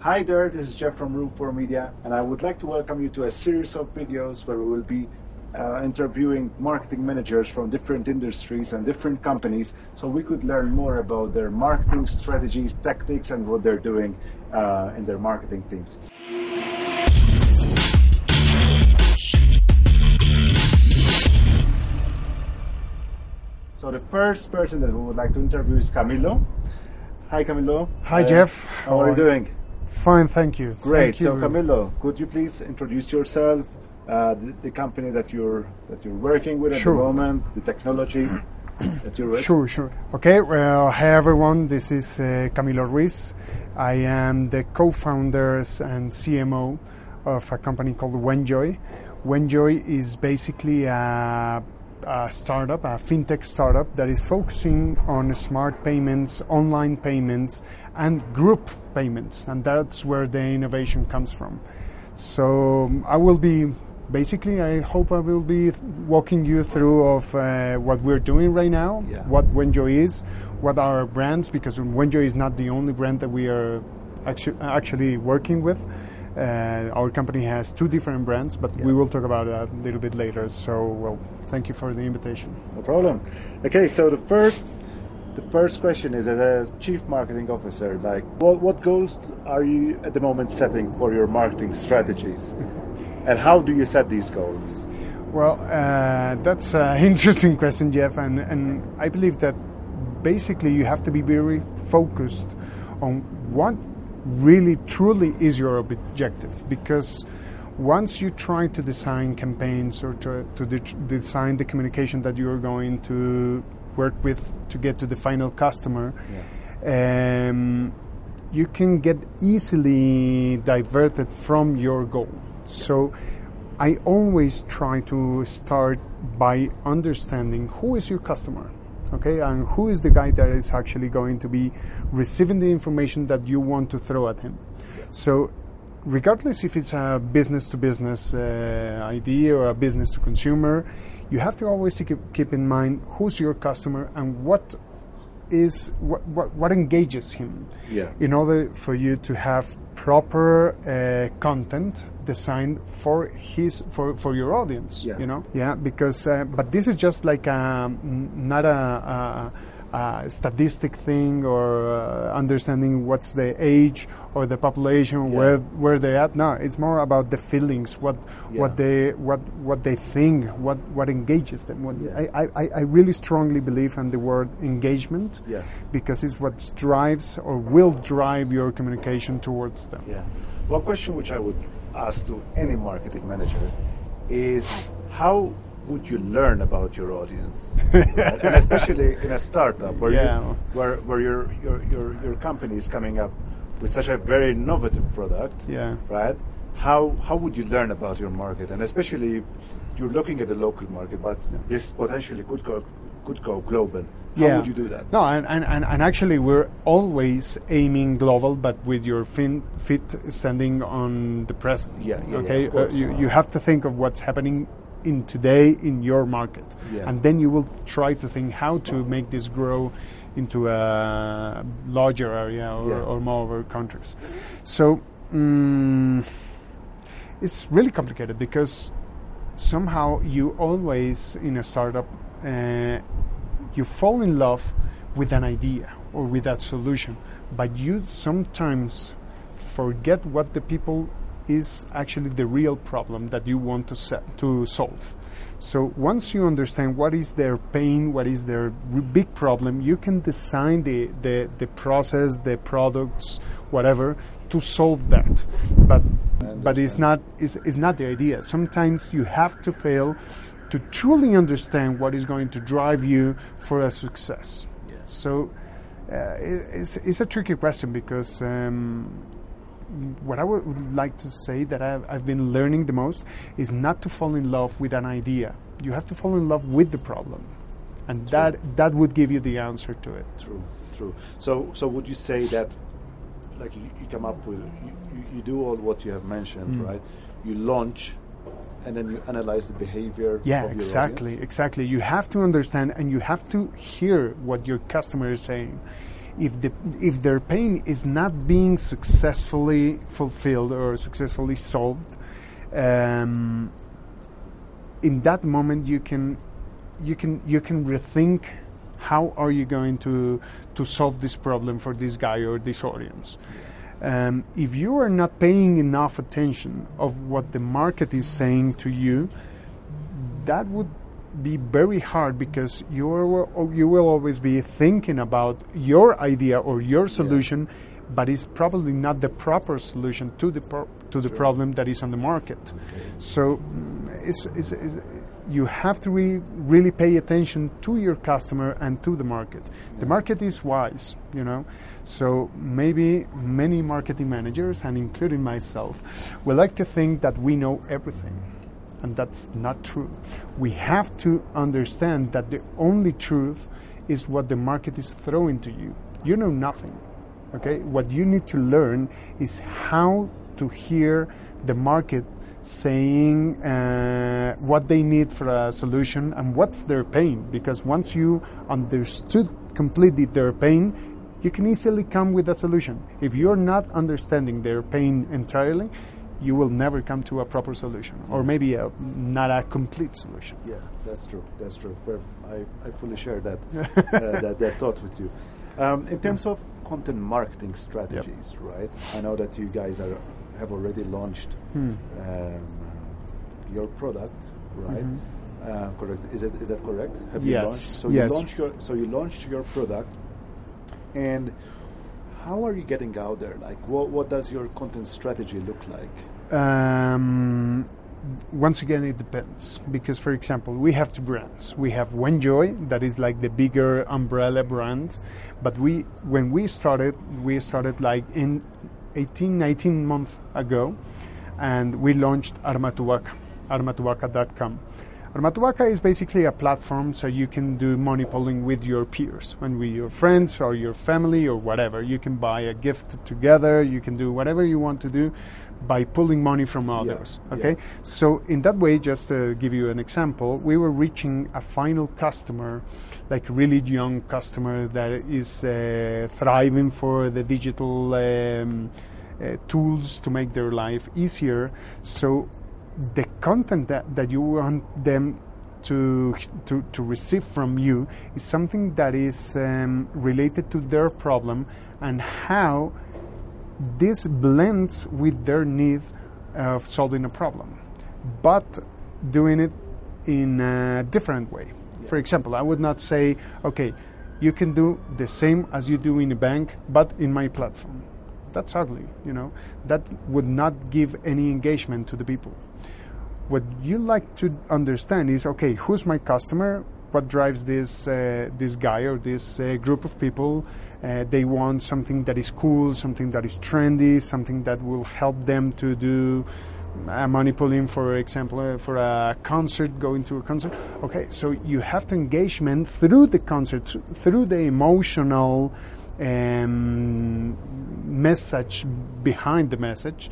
Hi there, this is Jeff from Room 4 Media, and I would like to welcome you to a series of videos where we will be uh, interviewing marketing managers from different industries and different companies so we could learn more about their marketing strategies, tactics, and what they're doing uh, in their marketing teams. So the first person that we would like to interview is Camilo. Hi, Camilo. Hi, Uh, Jeff. How are you doing? Fine, thank you. Great. Thank you. So Camilo, could you please introduce yourself, uh, the, the company that you're that you're working with at Sure. the moment, the technology that you're with? Sure, sure. Okay, well, hi everyone. This is uh, Camilo Ruiz. I am the co-founder and CMO of a company called Wenjoy. Wenjoy is basically a, a startup, a fintech startup that is focusing on smart payments, online payments, and group payments, and that's where the innovation comes from. So I will be basically. I hope I will be walking you through of uh, what we're doing right now, Yeah. what Wenjoy is, what are our brands, because Wenjoy is not the only brand that we are actu- actually working with. Uh, our company has two different brands, but we will talk about that a little bit later. So, well, thank you for the invitation. No problem. Okay, so the first the first question is as a chief marketing officer, like what what goals are you at the moment setting for your marketing strategies? And how do you set these goals? Well, uh, that's an interesting question, Jeff, and, and I believe that basically you have to be very focused on what really truly is your objective. Because once you try to design campaigns or to, to de- design the communication that you're going to work with to get to the final customer, um, you can get easily diverted from your goal. So I always try to start by understanding who is your customer, okay, and who is the guy that is actually going to be receiving the information that you want to throw at him. So, regardless if it's a business to business idea or a business to consumer, you have to always keep, keep in mind who's your customer and what is what, what, what engages him Yeah. in order for you to have proper uh, content designed for his for, for your audience Yeah. you know yeah because uh, but this is just like a, n- not a, a, a statistic thing or uh, understanding what's the age or the population Yeah. where where they're at no it's more about the feelings what Yeah. what they what what they think what what engages them what, Yeah. I, I I really strongly believe in the word engagement Yeah. because it's what drives or will drive your communication towards them. Yeah. One question which I would ask to any marketing manager is how would you learn about your audience, Right? and especially in a startup where Yeah. you, where where your, your your your company is coming up with such a very innovative product, Yeah. right? How how would you learn about your market, and especially if you're looking at the local market, but this potentially could go could go global. How yeah. would you do that? No, and, and, and, actually, we're always aiming global, but with your fin, feet standing on the present. Yeah, yeah, yeah, okay. of course. you, you have to think of what's happening in today in your market, Yeah. and then you will try to think how to make this grow into a larger area or, Yeah. or more countries. So. mm it's really complicated because somehow you always in a startup uh, you fall in love with an idea or with that solution but you sometimes forget what the people is actually the real problem that you want to set, to solve. So once you understand what is their pain what is their r- big problem you can design the, the, the process the products whatever to solve that. But but it's not it's, it's not the idea. Sometimes you have to fail to truly understand what is going to drive you for a success so uh, it, it's, it's a tricky question because um, what I would like to say that I've, I've been learning the most is not to fall in love with an idea. You have to fall in love with the problem, and that that would give you the answer to it. True, true. So, so would you say that, like, you, you come up with, you, you, you do all what you have mentioned, Mm. right? You launch, and then you analyze the behavior. Yeah, exactly, audience. exactly. You have to understand and you have to hear what your customer is saying. if the if their pain is not being successfully fulfilled or successfully solved, um, in that moment you can you can you can rethink how are you going to to solve this problem for this guy or this audience. Um, if you are not paying enough attention of what the market is saying to you, that would be very hard because you are, you will always be thinking about your idea or your solution, yeah. but it's probably not the proper solution to the pro- to the problem that is on the market. Okay. So mm, it's, it's, it's, you have to re- really pay attention to your customer and to the market. The market is wise, you know. So maybe many marketing managers, and including myself, will like to think that we know everything and that's not true. We have to understand that the only truth is what the market is throwing to you. You know nothing. Okay? What you need to learn is how to hear the market saying uh, what they need for a solution and what's their pain. Because once you understood completely their pain, you can easily come with a solution. If you're not understanding their pain entirely, you will never come to a proper solution, or maybe a, not a complete solution. Yeah, that's true. That's true. I, I fully share that, uh, that, that thought with you. Um, in terms of content marketing strategies, yep. right? I know that you guys are have already launched hmm. um, your product, right? Mm-hmm. Uh, correct. Is it is that correct? Have yes. you launched? So yes. you launched your so you launched your product, and how are you getting out there? Like, what, what does your content strategy look like? Um, once again, it depends. Because, for example, we have two brands. We have Wenjoy, that is like the bigger umbrella brand. But we, when we started, we started like in 18, 19 months ago, and we launched Armatuvaca, armatuvaca.com. Armatuvaca is basically a platform so you can do money pooling with your peers and with your friends or your family or whatever. You can buy a gift together, you can do whatever you want to do by pulling money from others. Yeah, okay? Yeah. So, in that way, just to give you an example, we were reaching a final customer, like really young customer that is uh, thriving for the digital. Um, uh, tools to make their life easier. So the content that, that you want them to, to, to receive from you is something that is um, related to their problem and how this blends with their need of solving a problem, but doing it in a different way. Yeah. For example, I would not say, okay, you can do the same as you do in a bank, but in my platform. That's ugly, you know. That would not give any engagement to the people what you like to understand is okay, who's my customer? What drives this uh, this guy or this uh, group of people? Uh, they want something that is cool, something that is trendy, something that will help them to do a money pulling, for example, uh, for a concert, going to a concert. Okay, so you have the engagement through the concert, through the emotional um, message behind the message,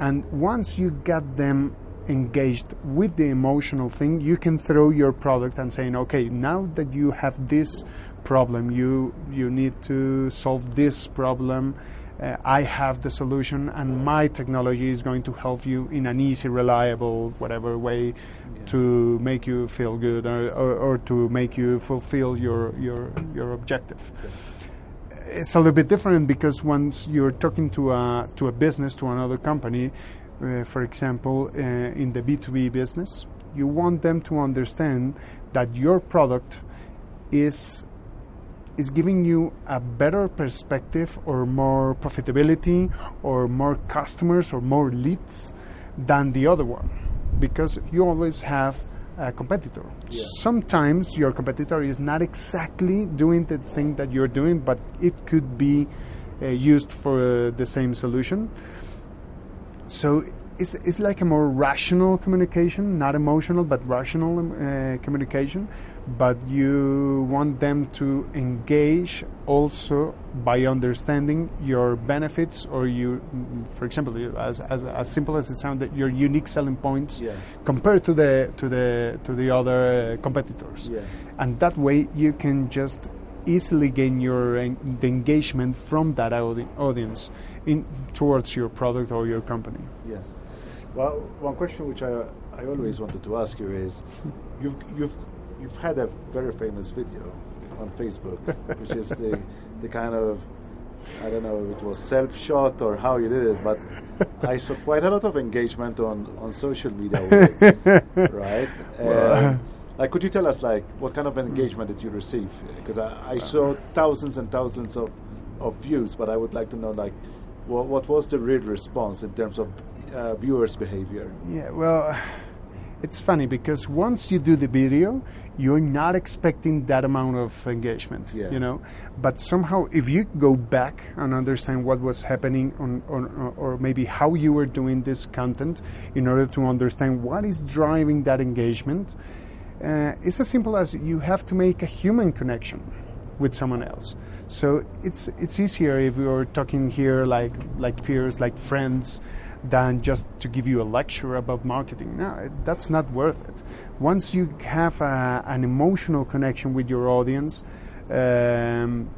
and once you get them engaged with the emotional thing, you can throw your product and saying, okay, now that you have this problem, you you need to solve this problem. Uh, I have the solution, and my technology is going to help you in an easy, reliable, whatever way yeah. to make you feel good or, or, or, to make you fulfill your your your objective. Yeah it's a little bit different because once you're talking to a to a business to another company uh, for example, uh, in the B2B business, you want them to understand that your product is is giving you a better perspective or more profitability or more customers or more leads than the other one because you always have a competitor. Yeah. Sometimes your competitor is not exactly doing the thing that you're doing, but it could be uh, used for uh, the same solution. So it's, it's like a more rational communication, not emotional, but rational uh, communication. But you want them to engage also by understanding your benefits or you, for example, as, as, as simple as it sounds, that your unique selling points yeah. compared to the to the to the other uh, competitors, yeah. and that way you can just easily gain your en- the engagement from that audi- audience in towards your product or your company. Yes. Well, one question which I I always wanted to ask you is, you've you've you've had a very famous video on Facebook, which is the the kind of I don't know if it was self shot or how you did it, but I saw quite a lot of engagement on on social media, it, right? Um, like, could you tell us like what kind of engagement did you receive? Because I, I saw thousands and thousands of of views, but I would like to know like what what was the real response in terms of uh, viewers' behavior? Yeah, well, it's funny because once you do the video, you're not expecting that amount of engagement, Yeah. you know. But somehow, if you go back and understand what was happening on, on or maybe how you were doing this content, in order to understand what is driving that engagement, uh, it's as simple as you have to make a human connection with someone else. So it's it's easier if we are talking here like like peers, like friends, than just to give you a lecture about marketing. No, that's not worth it. Once you have a, an emotional connection with your audience, um,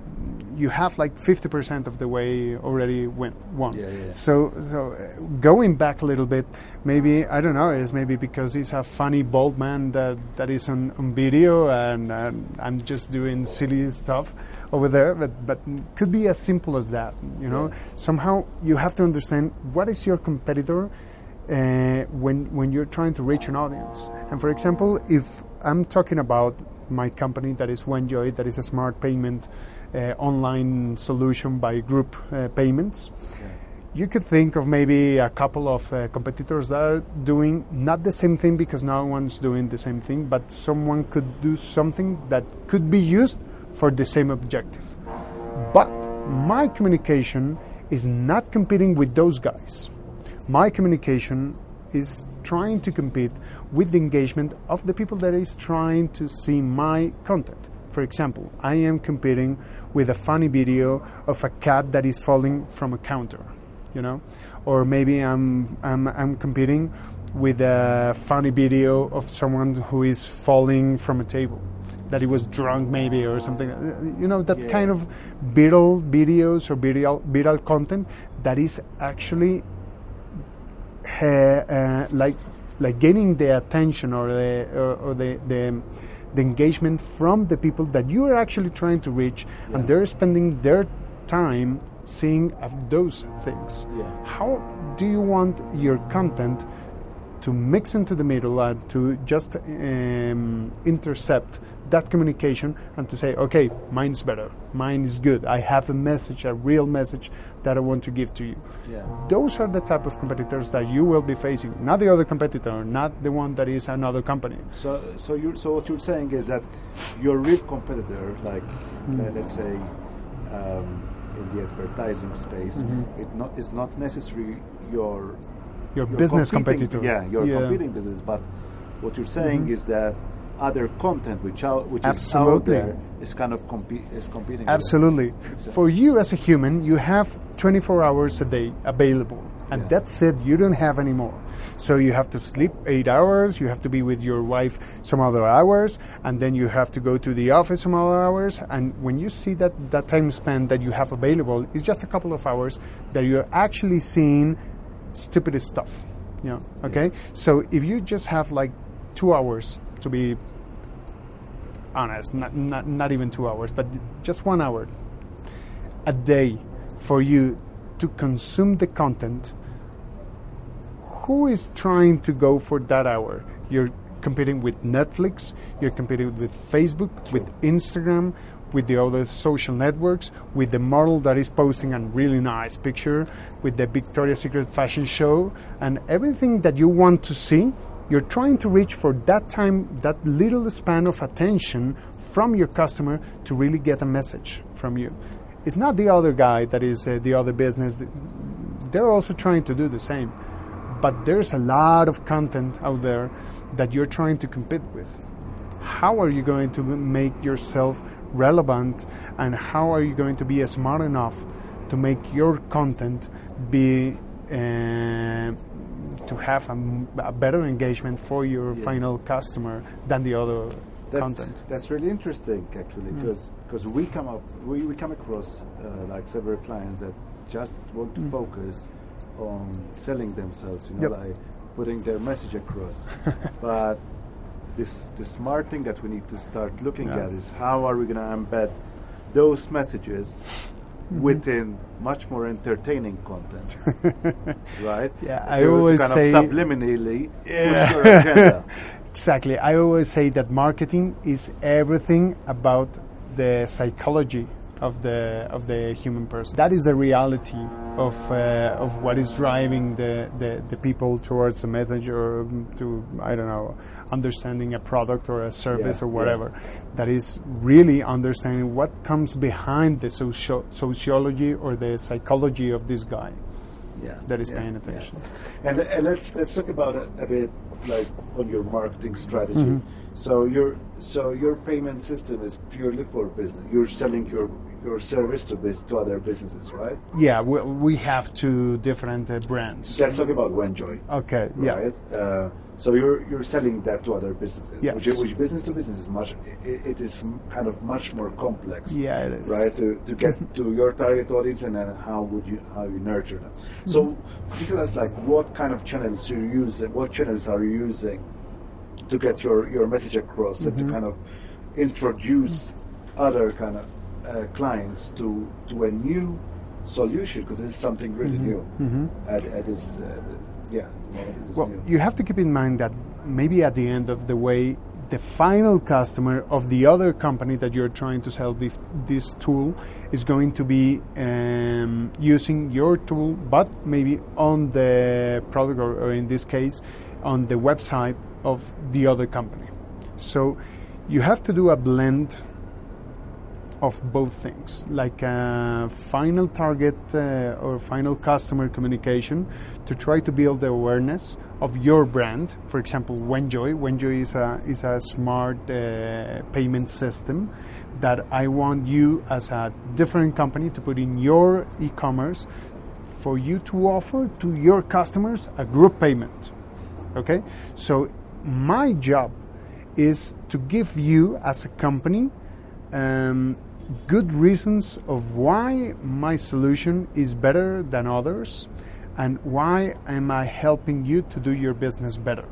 you have like 50% of the way already went, won. Yeah, yeah. So, so uh, going back a little bit, maybe I don't know. Is maybe because he's a funny bald man that, that is on, on video, and, and I'm just doing silly stuff over there. But but could be as simple as that. You know, Yeah. somehow you have to understand what is your competitor uh, when when you're trying to reach an audience. And for example, if I'm talking about my company that is Wenjoy, that is a smart payment uh, online solution by group uh, payments. You could think of maybe a couple of uh, competitors that are doing not the same thing because no one's doing the same thing, but someone could do something that could be used for the same objective. But my communication is not competing with those guys. My communication is trying to compete with the engagement of the people that is trying to see my content. For example, I am competing with a funny video of a cat that is falling from a counter, you know, or maybe I'm I'm, I'm competing with a funny video of someone who is falling from a table that he was drunk maybe or something uh, you know that Yeah. kind of viral videos or viral viral content that is actually uh, like like gaining the attention or the or, or the, the the engagement from the people that you are actually trying to reach and they're spending their time seeing of those things Yeah. how do you want your content to mix into the middle and to just um, intercept that communication and to say, okay, mine's better, mine is good. I have a message, a real message that I want to give to you. Yeah. Those are the type of competitors that you will be facing, not the other competitor, not the one that is another company. So, so you so what you're saying is that your real competitor, like Hmm. uh, let's say um, in the advertising space, Mm-hmm. it not is not necessarily your Your your business competitor. Yeah, your Yeah. Mm-hmm. competing business. But what you're saying is that other content which out which is out there is kind of compete is competing. Absolutely. For you as a human, you have 24 hours a day available, and Yeah. that's it. You don't have any more. So you have to sleep eight hours. You have to be with your wife some other hours, and then you have to go to the office some other hours. And when you see that that time span that you have available is just a couple of hours that you're actually seeing stupid stuff. You know, okay. So if you just have like two hours to be honest, not, not, not even two hours, but just one hour a day for you to consume the content, who is trying to go for that hour? You're competing with Netflix, you're competing with Facebook, with Instagram, with the other social networks, with the model that is posting a really nice picture, with the Victoria's Secret fashion show, and everything that you want to see, you're trying to reach for that time, that little span of attention from your customer to really get a message from you. It's not the other guy that is uh, the other business. They're also trying to do the same. But there's a lot of content out there that you're trying to compete with. How are you going to make yourself relevant and how are you going to be smart enough to make your content be to have a better engagement for your Yeah. final customer than the other That's, content. that's really interesting, actually, Mm. because we come up we, we come across uh, like several clients that just want to Mm. focus on selling themselves, you know, Yep. like putting their message across. but this the smart thing that we need to start looking at is how are we going to embed those messages Mm-hmm. within much more entertaining content, right? Yeah, I to always kind say- of subliminally Yeah. Exactly. I always say that marketing is everything about the psychology of the of the human person. That is the reality of uh, of what is driving the, the, the people towards a message or um, to I don't know understanding a product or a service Yeah, or yeah. whatever. That is really understanding what comes behind the socio- sociology or the psychology of this guy yeah, that is yeah, paying yeah. attention. And, uh, let's let's talk about it a bit like on your marketing strategy. Mm-hmm. So your so your payment system is purely for business. You're selling your your service to bus- to other businesses, right? Yeah, we, we have two different uh, brands. Let's talk about Wenjoy. Okay, yeah. Uh, so you're you're selling that to other businesses. Yes. Which, which business to business is much. It, it is kind of much more complex. Yeah, it is. Right. To, to get to your target audience and then how would you how you nurture them. So Mm-hmm. tell us like what kind of channels you use. What channels are you using to get your your message across and Mm-hmm. to kind of introduce other kind of uh, clients to to a new solution because it's something really new. At, at this, uh, yeah. Well, new. you have to keep in mind that maybe at the end of the way, the final customer of the other company that you're trying to sell this, this tool is going to be um, using your tool, but maybe on the product, or, or in this case, on the website of the other company. So you have to do a blend of both things, like a final target uh, or final customer communication to try to build the awareness of your brand. For example, Wenjoy. Wenjoy is a is a smart uh, payment system that I want you as a different company to put in your e-commerce for you to offer to your customers a group payment. Okay, so my job is to give you as a company um, good reasons of why my solution is better than others and why am I helping you to do your business better.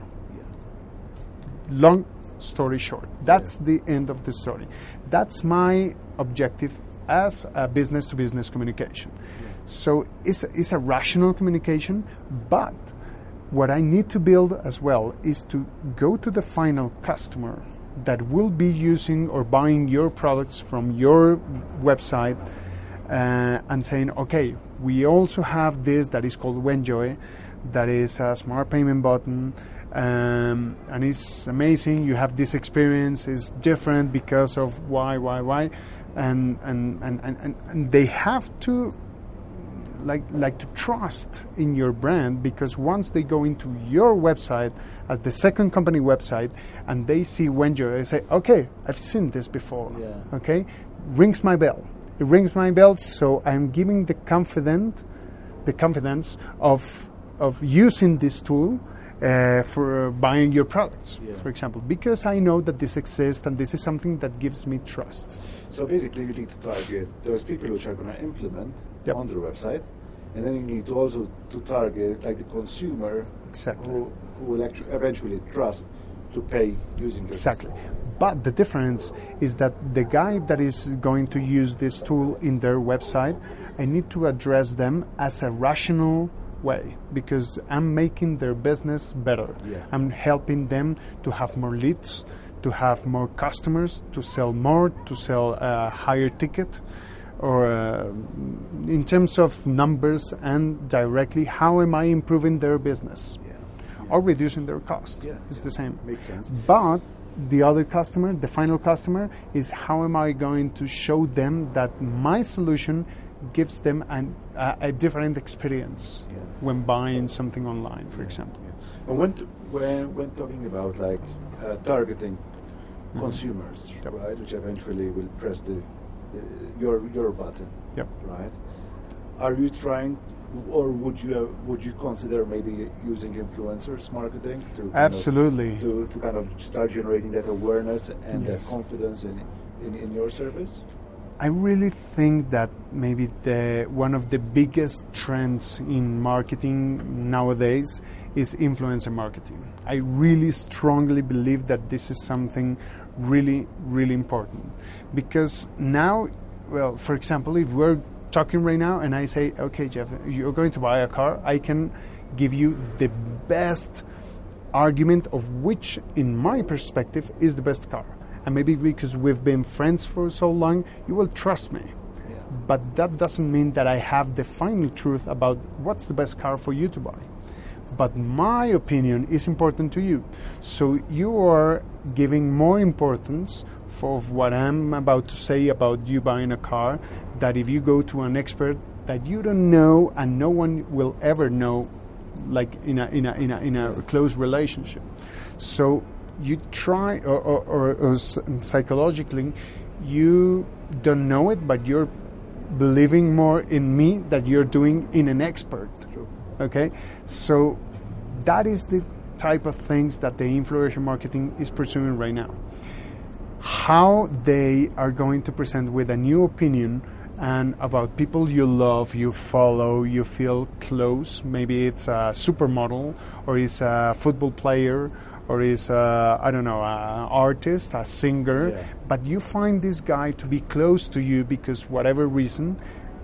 Long story short, that's the end of the story. That's my objective as a business to business communication. So it's a, it's a rational communication, but what I need to build as well is to go to the final customer that will be using or buying your products from your website uh, and saying, okay, we also have this that is called Wenjoy, that is a smart payment button, um, and it's amazing. You have this experience, it's different because of why, why, why, and and and, and, and, and they have to like like to trust in your brand because once they go into your website as the second company website and they see Wenjoy, they say, okay, I've seen this before. Yeah. Okay, rings my bell. It rings my bell, so I'm giving the confident, the confidence of of using this tool. Uh, for buying your products, Yeah. for example, because I know that this exists and this is something that gives me trust. So basically, you need to target those people which are going to implement Yep. on their website, and then you need to also to target like the consumer Exactly. who, who will actually eventually trust to pay using your Exactly. But the difference is that the guy that is going to use this tool in their website, I need to address them as a rational way because I'm making their business better. Yeah. I'm helping them to have more leads, to have more customers, to sell more, to sell a higher ticket. Or uh, in terms of numbers and directly, how am I improving their business Yeah. or reducing their cost? Yeah. It's the same. Makes sense. But the other customer, the final customer, is how am I going to show them that my solution gives them an, a, a different experience Yeah. when buying something online, for example. And when t- when when talking about like uh, targeting consumers, Mm-hmm. Yep. right, which eventually will press the your your button, Yep. right? Are you trying or would you uh, would you consider maybe using influencers marketing to kind Absolutely. of, to, to kind of start generating that awareness and Yes. that confidence in, in in your service? I really think that maybe the one of the biggest trends in marketing nowadays is influencer marketing. I really strongly believe that this is something really, really important because now, well, for example, if we're talking right now and I say, okay, Jeff, you're going to buy a car, I can give you the best argument of which, in my perspective, is the best car. And maybe because we've been friends for so long, you will trust me. Yeah. But that doesn't mean that I have the final truth about what's the best car for you to buy. But my opinion is important to you. So you are giving more importance for what I'm about to say about you buying a car that if you go to an expert that you don't know and no one will ever know like in a in a in a, in a close relationship. So you try or, or, or, or psychologically you don't know it but you're believing more in me that you're doing in an expert okay so that is the type of things that the influencer marketing is pursuing right now how they are going to present with a new opinion and about people you love, you follow, you feel close. Maybe it's a supermodel, or it's a football player, or it's a, I don't know, an artist, a singer. Yeah. But you find this guy to be close to you because whatever reason,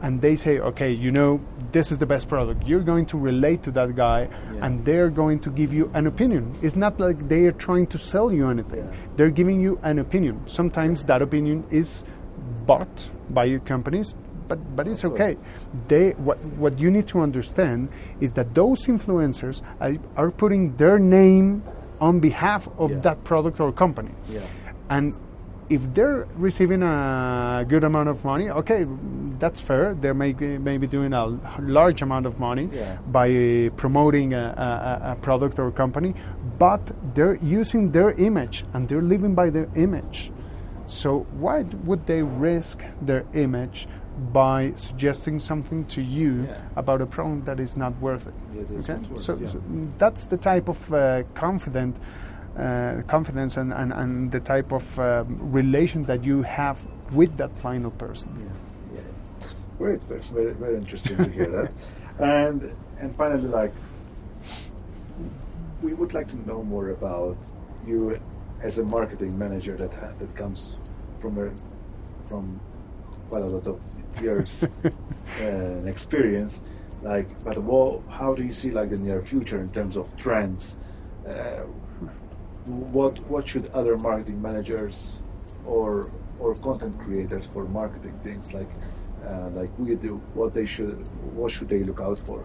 and they say, okay, you know, this is the best product. You're going to relate to that guy, Yeah. and they're going to give you an opinion. It's not like they are trying to sell you anything. They're giving you an opinion. Sometimes that opinion is bought by companies, but but it's okay. They what what you need to understand is that those influencers are, are putting their name on behalf of Yeah. that product or company. Yeah. And if they're receiving a good amount of money, okay, that's fair. They're maybe, maybe doing a large amount of money Yeah. by promoting a, a, a product or company, but they're using their image and they're living by their image. So why would they risk their image by suggesting something to you Yeah. about a problem that is not worth it? Okay, worth so, it, yeah. so that's the type of uh, confident uh, confidence and, and, and the type of um, relation that you have with that final person. Yeah, yeah. Great, very, very, very interesting to hear that. And and finally, like, we would like to know more about you as a marketing manager that ha- that comes from a, from quite a lot of years uh, experience. Like, but what, how do you see like the near future in terms of trends? Uh, what what should other marketing managers or or content creators for marketing things like uh, like we do what they should what should they look out for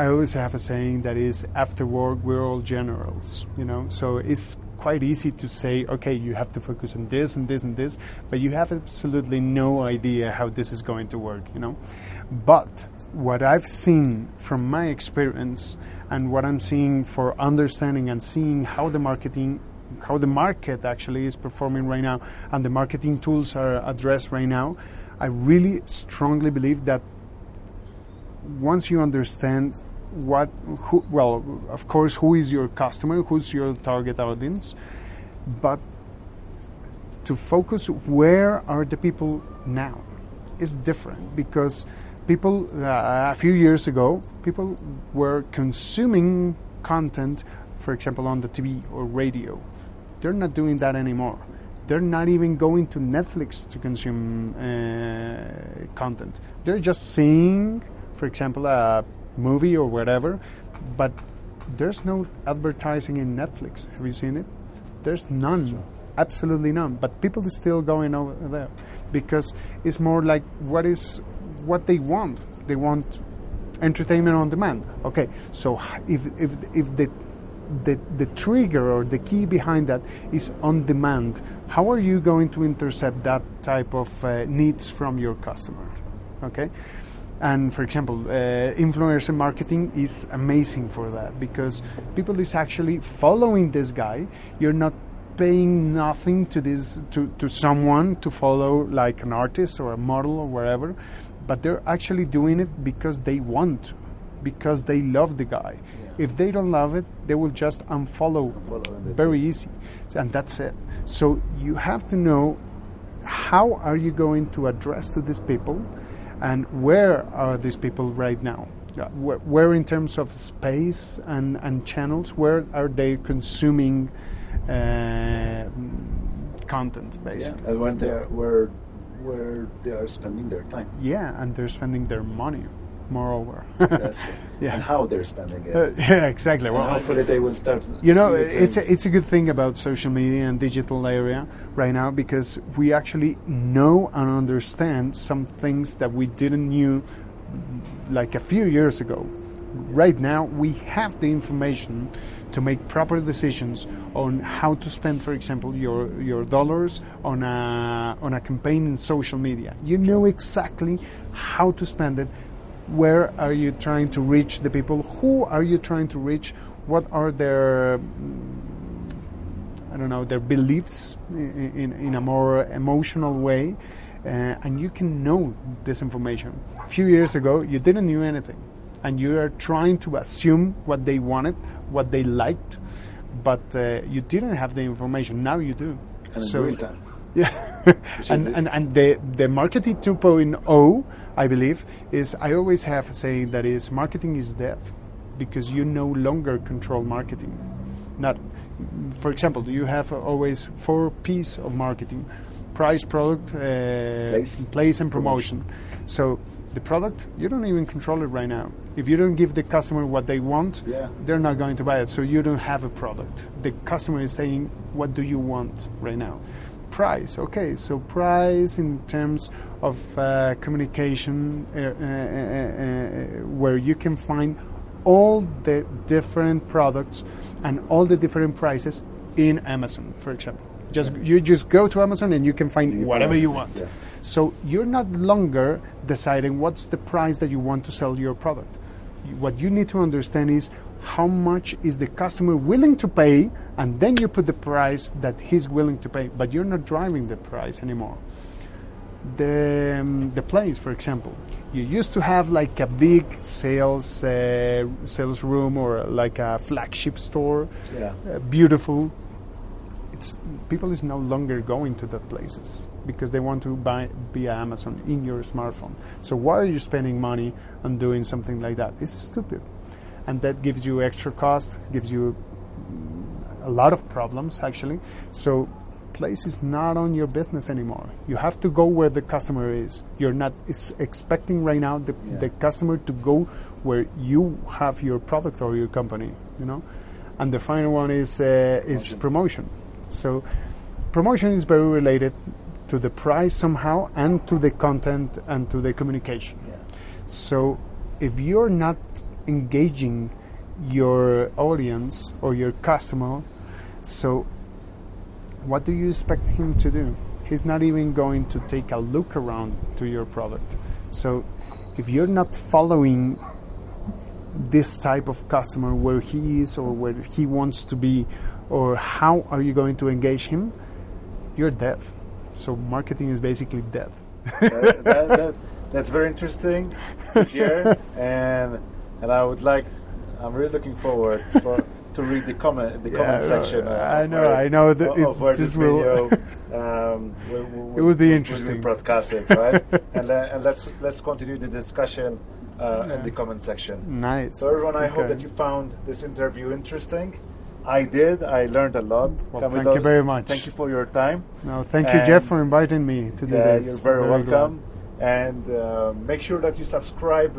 I always have a saying that is after work we're all generals, you know. So it's quite easy to say, okay, you have to focus on this and this and this, but you have absolutely no idea how this is going to work, you know. But what I've seen from my experience and what I'm seeing for understanding and seeing how the marketing how the market actually is performing right now and the marketing tools are addressed right now, I really strongly believe that once you understand what who well of course who is your customer who's your target audience but to focus where are the people now is different because people uh, a few years ago people were consuming content for example on the TV or radio. They're not doing that anymore. They're not even going to Netflix to consume uh, content. They're just seeing for example a movie or whatever but there's no advertising in Netflix. Have you seen it? There's none. Absolutely none. But people are still going over there because it's more like what is what they want. They want entertainment on demand. Okay so if if if the the, the trigger or the key behind that is on demand how are you going to intercept that type of uh, needs from your customer? Okay and for example uh, influencer marketing is amazing for that because people is actually following this guy you're not paying nothing to this to, to someone to follow like an artist or a model or wherever but they're actually doing it because they want to, because they love the guy. Yeah. If they don't love it, they will just unfollow. Unfollow Very it. easy, and that's it. So you have to know how are you going to address to these people, and where are these people right now? Yeah, Where, where in terms of space and, and channels, where are they consuming uh, content, Yeah, basically? and when they're where where they are spending their time. Yeah, and they're spending their money, moreover. That's right. Yeah. and how they're spending it. Uh, yeah, exactly. And Well, hopefully they will start. you know, it's a, it's a good thing about social media and digital area right now because we actually know and understand some things that we didn't knew like a few years ago. Right now, we have the information to make proper decisions on how to spend, for example, your your dollars on a on a campaign in social media. You know exactly how to spend it. Where are you trying to reach the people? Who are you trying to reach? What are their I don't know, their beliefs in, in, in a more emotional way. Uh, and you can know this information. A few years ago, you didn't know anything. And you are trying to assume what they wanted, what they liked, but uh, you didn't have the information. Now you do. and in real time. Yeah, and, and and the the marketing 2.0, I believe, is I always have a saying that is marketing is dead because you no longer control marketing. Not, for example, you have always four P's of marketing: price, product, uh, Place. place, and promotion. So the product you don't even control it right now. If you don't give the customer what they want, Yeah. they're not going to buy it. So you don't have a product. The customer is saying, "What do you want right now?" Price. Okay, so price in terms of uh, communication, uh, uh, uh, uh, where you can find all the different products and all the different prices in Amazon, for example. Just you just go to Amazon and you can find whatever you want. yeah. So you're not longer deciding what's the price that you want to sell your product. What you need to understand is how much is the customer willing to pay, and then you put the price that he's willing to pay. But you're not driving the price anymore. The um, the place, for example, you used to have like a big sales uh, sales room or like a flagship store, Yeah. uh, beautiful. It's people is no longer going to the places because they want to buy via Amazon in your smartphone. So why are you spending money on doing something like that? It's stupid, and that gives you extra cost, gives you a lot of problems actually. So place is not on your business anymore. You have to go where the customer is. You're not is expecting right now the, Yeah. the customer to go where you have your product or your company, you know. And the final one is uh, is promotion. So promotion is very related to the price somehow and to the content and to the communication. Yeah. So if you're not engaging your audience or your customer, so what do you expect him to do? He's not even going to take a look around to your product. So if you're not following this type of customer where he is or where he wants to be or how are you going to engage him, you're dead. So marketing is basically dead. that, that, that, that's very interesting to hear, and and I would like. I'm really looking forward for, to read the comment the Yeah, comment I section. uh, I know, where- I know that of, where this this will- video um, will, will, It would be interesting. broadcasted, right? and, and let's let's continue the discussion uh, in the comment section. Nice. So everyone, I hope that you found this interview interesting. I did. I learned a lot. Well, thank you very much. Thank you for your time. No, thank you, Jeff, for inviting me to do Yeah, this. you're very, glad. welcome. And uh, make sure that you subscribe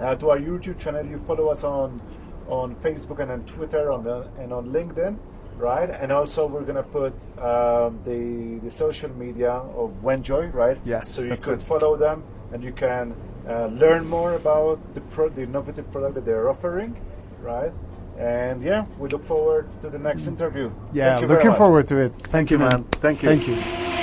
uh, to our YouTube channel. You follow us on on Facebook and on Twitter on the, and on LinkedIn, right? And also we're gonna put um, the the social media of Wenjoy, right? Yes, So you could it. follow them and you can uh, learn more about the pro- the innovative product that they're offering, right? And yeah, we look forward to the next interview. Yeah, Thank you very looking much. forward to it. Thank, you, you, man. Thank you. Thank you.